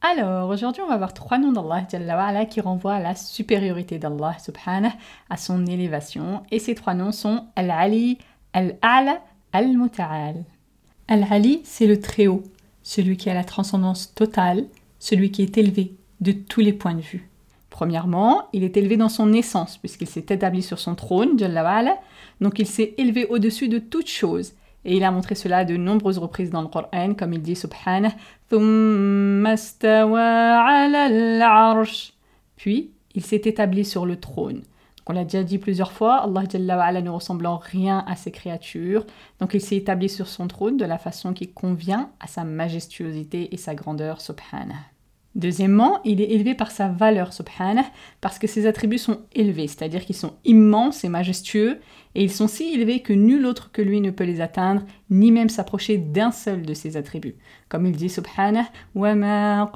Alors, aujourd'hui, on va voir trois noms d'Allah qui renvoient à la supériorité d'Allah subhanahu, à son élévation. Et ces trois noms sont Al-Ali, Al-A'la, Al-Muta'al. Al-Ali, c'est le Très-Haut, celui qui a la transcendance totale, celui qui est élevé de tous les points de vue. Premièrement, il est élevé dans son essence, puisqu'il s'est établi sur son trône, donc il s'est élevé au-dessus de toute chose. Et il a montré cela de nombreuses reprises dans le Coran, comme il dit Subhanah, Puis, il s'est établi sur le trône. on l'a déjà dit plusieurs fois, Allah ne ressemble en rien à ses créatures. Donc il s'est établi sur son trône de la façon qui convient à sa majestuosité et sa grandeur, Subhanah. Deuxièmement, il est élevé par sa valeur, subhanah, parce que ses attributs sont élevés, c'est-à-dire qu'ils sont immenses et majestueux, et ils sont si élevés que nul autre que lui ne peut les atteindre, ni même s'approcher d'un seul de ses attributs. Comme il dit subhanah, وَمَا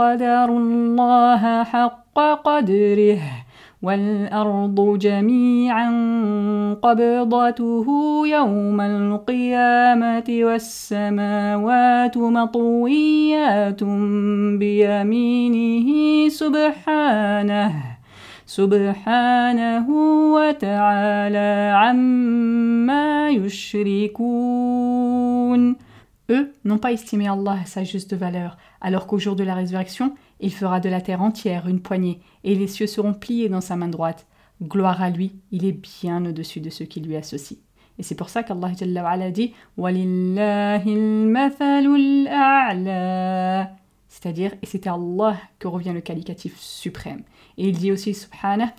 والأرض جميعا قبضته يوم القيامة والسماوات مطويات بيمينه سبحانه سبحانه وتعالى عما يشركون. Eux n'ont pas estimé Allah à sa juste valeur, alors qu'au jour de la résurrection, il fera de la terre entière une poignée, et les cieux seront pliés dans sa main droite. Gloire à lui, il est bien au-dessus de ceux qui lui associent. Et c'est pour ça qu'Allah dit C'est-à-dire, et c'est à Allah que revient le qualificatif suprême. Et il dit aussi, subhanah,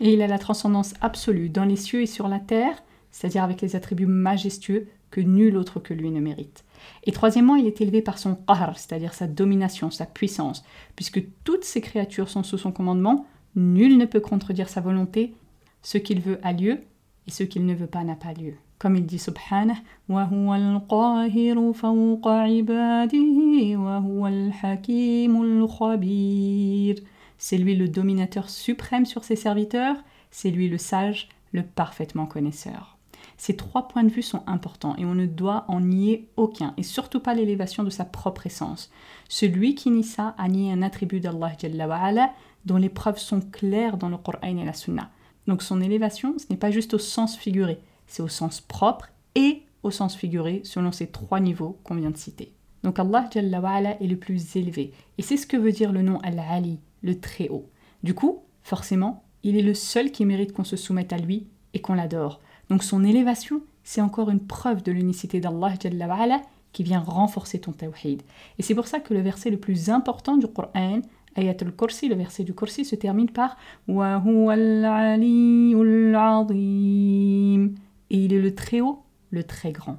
Et il a la transcendance absolue dans les cieux et sur la terre, c'est-à-dire avec les attributs majestueux que nul autre que lui ne mérite. Et troisièmement, il est élevé par son qahr, c'est-à-dire sa domination, sa puissance, puisque toutes ces créatures sont sous son commandement, nul ne peut contredire sa volonté, ce qu'il veut a lieu, et ce qu'il ne veut pas n'a pas lieu. Comme il dit subhanah, c'est lui le dominateur suprême sur ses serviteurs, c'est lui le sage, le parfaitement connaisseur. Ces trois points de vue sont importants et on ne doit en nier aucun, et surtout pas l'élévation de sa propre essence. Celui qui nie ça a nié un attribut d'Allah dont les preuves sont claires dans le Coran et la Sunna. Donc son élévation, ce n'est pas juste au sens figuré, c'est au sens propre et au sens figuré selon ces trois niveaux qu'on vient de citer. Donc Allah est le plus élevé. Et c'est ce que veut dire le nom Al-Ali, le très haut. Du coup, forcément, il est le seul qui mérite qu'on se soumette à lui et qu'on l'adore. Donc son élévation, c'est encore une preuve de l'unicité d'Allah qui vient renforcer ton tawhid. Et c'est pour ça que le verset le plus important du Coran, Ayat al-Kursi, le verset du Kursi, se termine par Wa et il est le très haut, le très grand.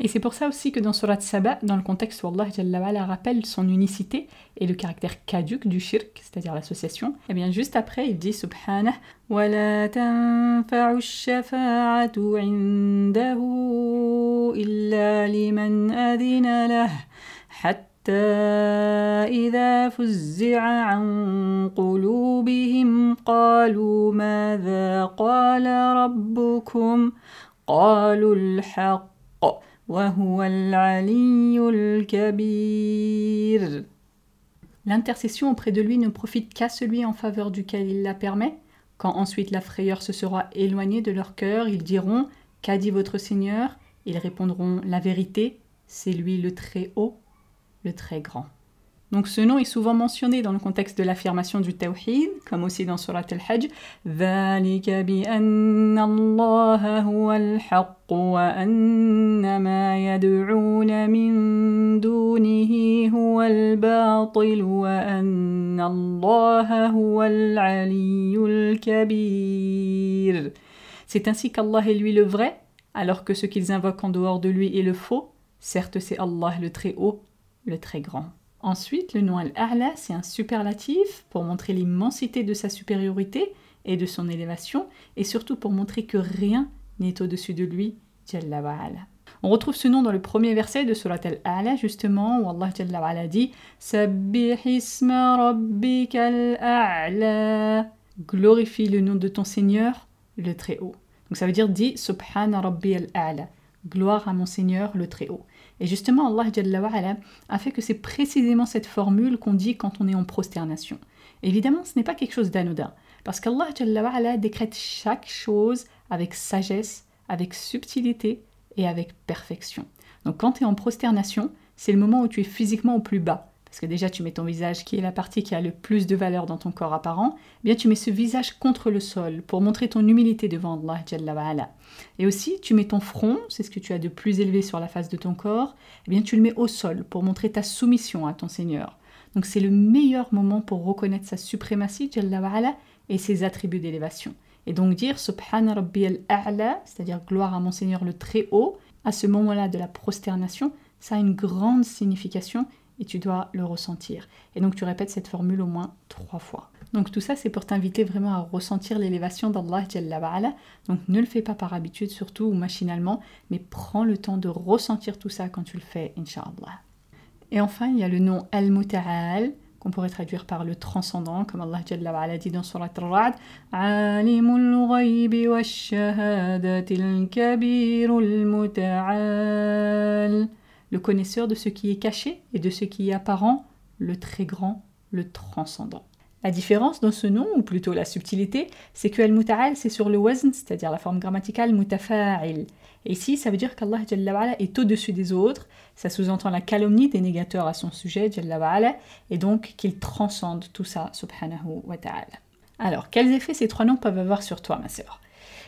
Et c'est pour ça aussi que dans Surat Saba, dans le contexte où Allah rappelle son unicité et le caractère caduque du shirk, c'est-à-dire l'association, et eh bien juste après il dit Subhanah وَلَا تَنْفَعُ الشَّفَاعَةُ عِنْدَهُ إِلَّا لِمَنْ أَذِنَ لَهُ حَتَّى إذا فزع عن قلوبهم قالوا ماذا قال ربكم قالوا الحق وهو العلي الكبير L'intercession auprès de lui ne profite qu'à celui en faveur duquel il la permet. Quand ensuite la frayeur se sera éloignée de leur cœur, ils diront Qu'a dit votre Seigneur Ils répondront La vérité, c'est lui le très haut, le très grand. Donc ce nom est souvent mentionné dans le contexte de l'affirmation du Tawhid, comme aussi dans Surat al-Hajj. C'est ainsi qu'Allah est lui le vrai, alors que ce qu'ils invoquent en dehors de lui est le faux. Certes, c'est Allah le très haut, le très grand. Ensuite, le nom Al-A'la, c'est un superlatif pour montrer l'immensité de sa supériorité et de son élévation, et surtout pour montrer que rien n'est au-dessus de lui, Jalla On retrouve ce nom dans le premier verset de Surat Al-A'la, justement, où Allah Jalla dit Glorifie le nom de ton Seigneur, le Très-Haut. Donc ça veut dire dit Subhana Rabbi al-A'la. Gloire à mon Seigneur, le Très-Haut. Et justement, Allah a fait que c'est précisément cette formule qu'on dit quand on est en prosternation. Évidemment, ce n'est pas quelque chose d'anodin, parce qu'Allah décrète chaque chose avec sagesse, avec subtilité et avec perfection. Donc quand tu es en prosternation, c'est le moment où tu es physiquement au plus bas. Parce que déjà tu mets ton visage qui est la partie qui a le plus de valeur dans ton corps apparent, eh bien tu mets ce visage contre le sol pour montrer ton humilité devant Allah Et aussi tu mets ton front, c'est ce que tu as de plus élevé sur la face de ton corps, eh bien tu le mets au sol pour montrer ta soumission à ton Seigneur. Donc c'est le meilleur moment pour reconnaître sa suprématie et ses attributs d'élévation. Et donc dire Subhana Rabbi al-A'la, c'est-à-dire gloire à mon Seigneur le très haut, à ce moment-là de la prosternation, ça a une grande signification et tu dois le ressentir. Et donc tu répètes cette formule au moins trois fois. Donc tout ça c'est pour t'inviter vraiment à ressentir l'élévation d'Allah Jalla Donc ne le fais pas par habitude surtout ou machinalement, mais prends le temps de ressentir tout ça quand tu le fais, inshallah. Et enfin, il y a le nom Al-Muta'al qu'on pourrait traduire par le transcendant, comme Allah Jalla dit dans Surat Al-Ra'd Alimul ghaybi wa shahadatil kabirul muta'al le connaisseur de ce qui est caché et de ce qui est apparent, le très grand, le transcendant. La différence dans ce nom, ou plutôt la subtilité, c'est que al-muta'al, c'est sur le wazn, c'est-à-dire la forme grammaticale mutafa'il. Et ici, ça veut dire qu'Allah est au-dessus des autres, ça sous-entend la calomnie des négateurs à son sujet, et donc qu'il transcende tout ça, subhanahu wa ta'ala. Alors, quels effets ces trois noms peuvent avoir sur toi, ma sœur?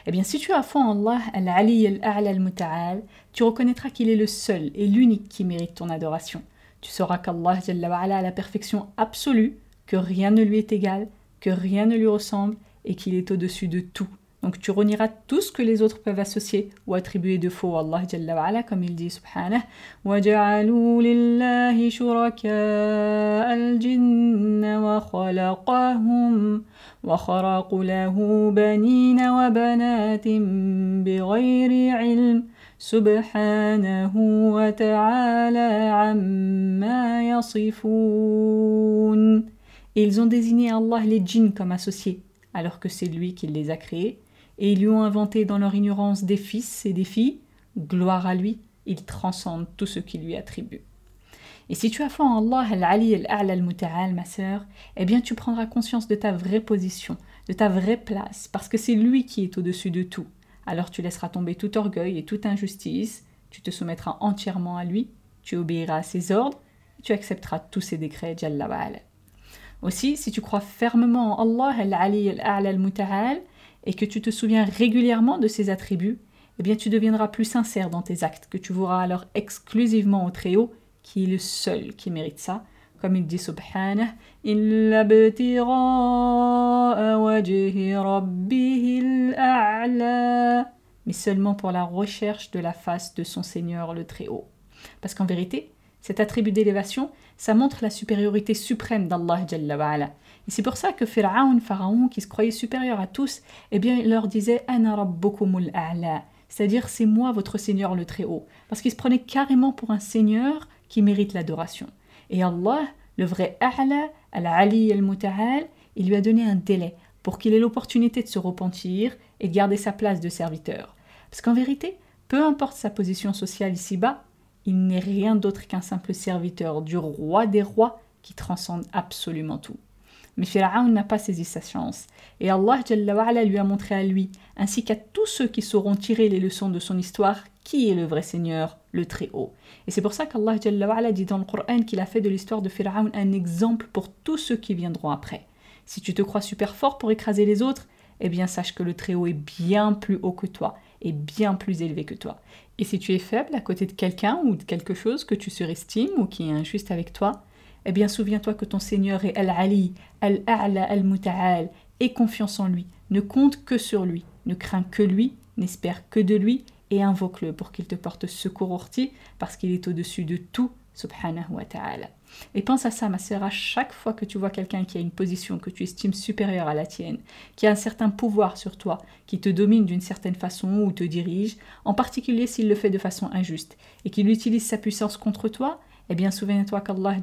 Eh bien, si tu as foi en Allah, Al-Ali Al-Muta'al, tu reconnaîtras qu'il est le seul et l'unique qui mérite ton adoration. Tu sauras qu'Allah a la perfection absolue, que rien ne lui est égal, que rien ne lui ressemble et qu'il est au-dessus de tout. Donc tu renieras tout ce que les autres peuvent associer ou attribuer de faux à Allah Jalla wa ala, comme il dit subhanah وَجَعَلُوا لِلَّهِ شُرَكَاءَ الْجِنَّ وَخَلَقَهُمْ وَخَرَقُوا لَهُ بَنِينَ وَبَنَاتٍ بِغَيْرِ عِلْمٍ سبحانه وتعالى عما يصفون Ils ont désigné Allah les djinns comme associés, alors que c'est lui qui les a créés et ils lui ont inventé dans leur ignorance des fils et des filles, gloire à lui, il transcende tout ce qui lui attribue. Et si tu as foi en Allah, Al-Ali Al-A'la ma sœur, eh bien tu prendras conscience de ta vraie position, de ta vraie place, parce que c'est lui qui est au-dessus de tout. Alors tu laisseras tomber tout orgueil et toute injustice, tu te soumettras entièrement à lui, tu obéiras à ses ordres, tu accepteras tous ses décrets, Jalla Aussi, si tu crois fermement en Allah, Al-Ali Al-A'la et que tu te souviens régulièrement de ces attributs, eh bien tu deviendras plus sincère dans tes actes, que tu voueras alors exclusivement au Très-Haut, qui est le seul qui mérite ça. Comme il dit Subhanah, mais seulement pour la recherche de la face de son Seigneur le Très-Haut. Parce qu'en vérité, cet attribut d'élévation, ça montre la supériorité suprême d'Allah Jalla et c'est pour ça que Pharaon, Pharaon, qui se croyait supérieur à tous, eh bien, il leur disait Ana rabbukumul a'la, c'est-à-dire c'est moi votre Seigneur le Très-Haut, parce qu'il se prenait carrément pour un Seigneur qui mérite l'adoration. Et Allah, le vrai A'la, Al-Ali al-Muta'al, il lui a donné un délai pour qu'il ait l'opportunité de se repentir et de garder sa place de serviteur. Parce qu'en vérité, peu importe sa position sociale ici-bas, il n'est rien d'autre qu'un simple serviteur du roi des rois qui transcende absolument tout. Mais Pharaon n'a pas saisi sa chance, et Allah lui a montré à lui, ainsi qu'à tous ceux qui sauront tirer les leçons de son histoire, qui est le vrai Seigneur, le Très-Haut. Et c'est pour ça qu'Allah dit dans le Coran qu'il a fait de l'histoire de Pharaon un exemple pour tous ceux qui viendront après. Si tu te crois super fort pour écraser les autres, eh bien sache que le Très-Haut est bien plus haut que toi, et bien plus élevé que toi. Et si tu es faible à côté de quelqu'un ou de quelque chose que tu surestimes ou qui est injuste avec toi, eh bien souviens-toi que ton Seigneur est Al-Ali, Al-A'la, Al-Muta'al, et confiance en lui, ne compte que sur lui, ne crains que lui, n'espère que de lui, et invoque-le pour qu'il te porte secours orti, parce qu'il est au-dessus de tout, subhanahu wa ta'ala. Et pense à ça, ma sœur, à chaque fois que tu vois quelqu'un qui a une position que tu estimes supérieure à la tienne, qui a un certain pouvoir sur toi, qui te domine d'une certaine façon ou te dirige, en particulier s'il le fait de façon injuste, et qu'il utilise sa puissance contre toi, eh bien souviens-toi qu'Allah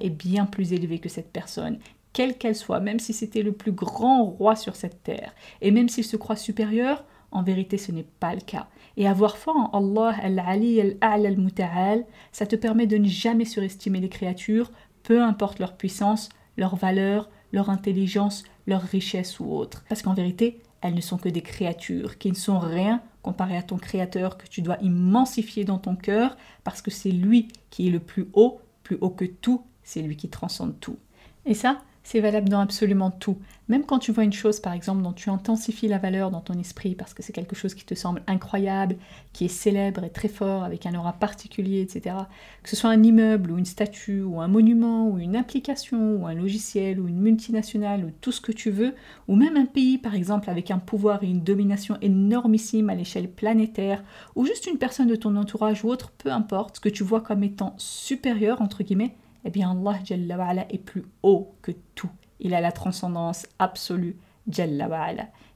est bien plus élevé que cette personne, quelle qu'elle soit, même si c'était le plus grand roi sur cette terre, et même s'il se croit supérieur, en vérité ce n'est pas le cas. Et avoir foi en Allah al-Ali al-A'la al-Muta'al, ça te permet de ne jamais surestimer les créatures, peu importe leur puissance, leur valeur, leur intelligence, leur richesse ou autre. Parce qu'en vérité, elles ne sont que des créatures qui ne sont rien comparé à ton Créateur que tu dois immensifier dans ton cœur parce que c'est lui qui est le plus haut, plus haut que tout, c'est lui qui transcende tout. Et ça, c'est valable dans absolument tout. Même quand tu vois une chose, par exemple, dont tu intensifies la valeur dans ton esprit parce que c'est quelque chose qui te semble incroyable, qui est célèbre et très fort, avec un aura particulier, etc. Que ce soit un immeuble ou une statue ou un monument ou une application ou un logiciel ou une multinationale ou tout ce que tu veux, ou même un pays, par exemple, avec un pouvoir et une domination énormissime à l'échelle planétaire, ou juste une personne de ton entourage ou autre, peu importe, que tu vois comme étant supérieur, entre guillemets, eh bien Allah Jalla est plus haut que tout. Il a la transcendance absolue, Jalla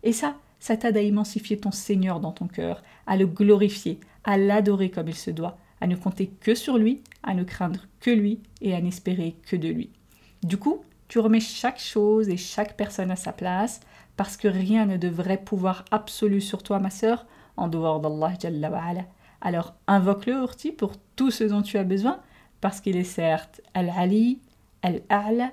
Et ça, ça t'aide à émancifier ton Seigneur dans ton cœur, à le glorifier, à l'adorer comme il se doit, à ne compter que sur lui, à ne craindre que lui et à n'espérer que de lui. Du coup, tu remets chaque chose et chaque personne à sa place, parce que rien ne devrait pouvoir absolu sur toi, ma sœur, en dehors d'Allah Jalla Alors invoque-le, Urti, pour tout ce dont tu as besoin, parce qu'il est certes Al-Ali, Al-A'la,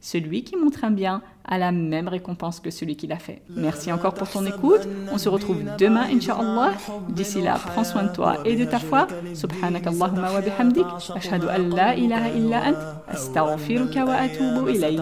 celui qui montre un bien a la même récompense que celui qui l'a fait. Merci encore pour ton écoute. On se retrouve demain, Inch'Allah. D'ici là, prends soin de toi et de ta foi. Subhanak Allahumma wa bihamdik. Ashhadu an la ilaha illa ant. Astaghfiruka wa atubu ilayk.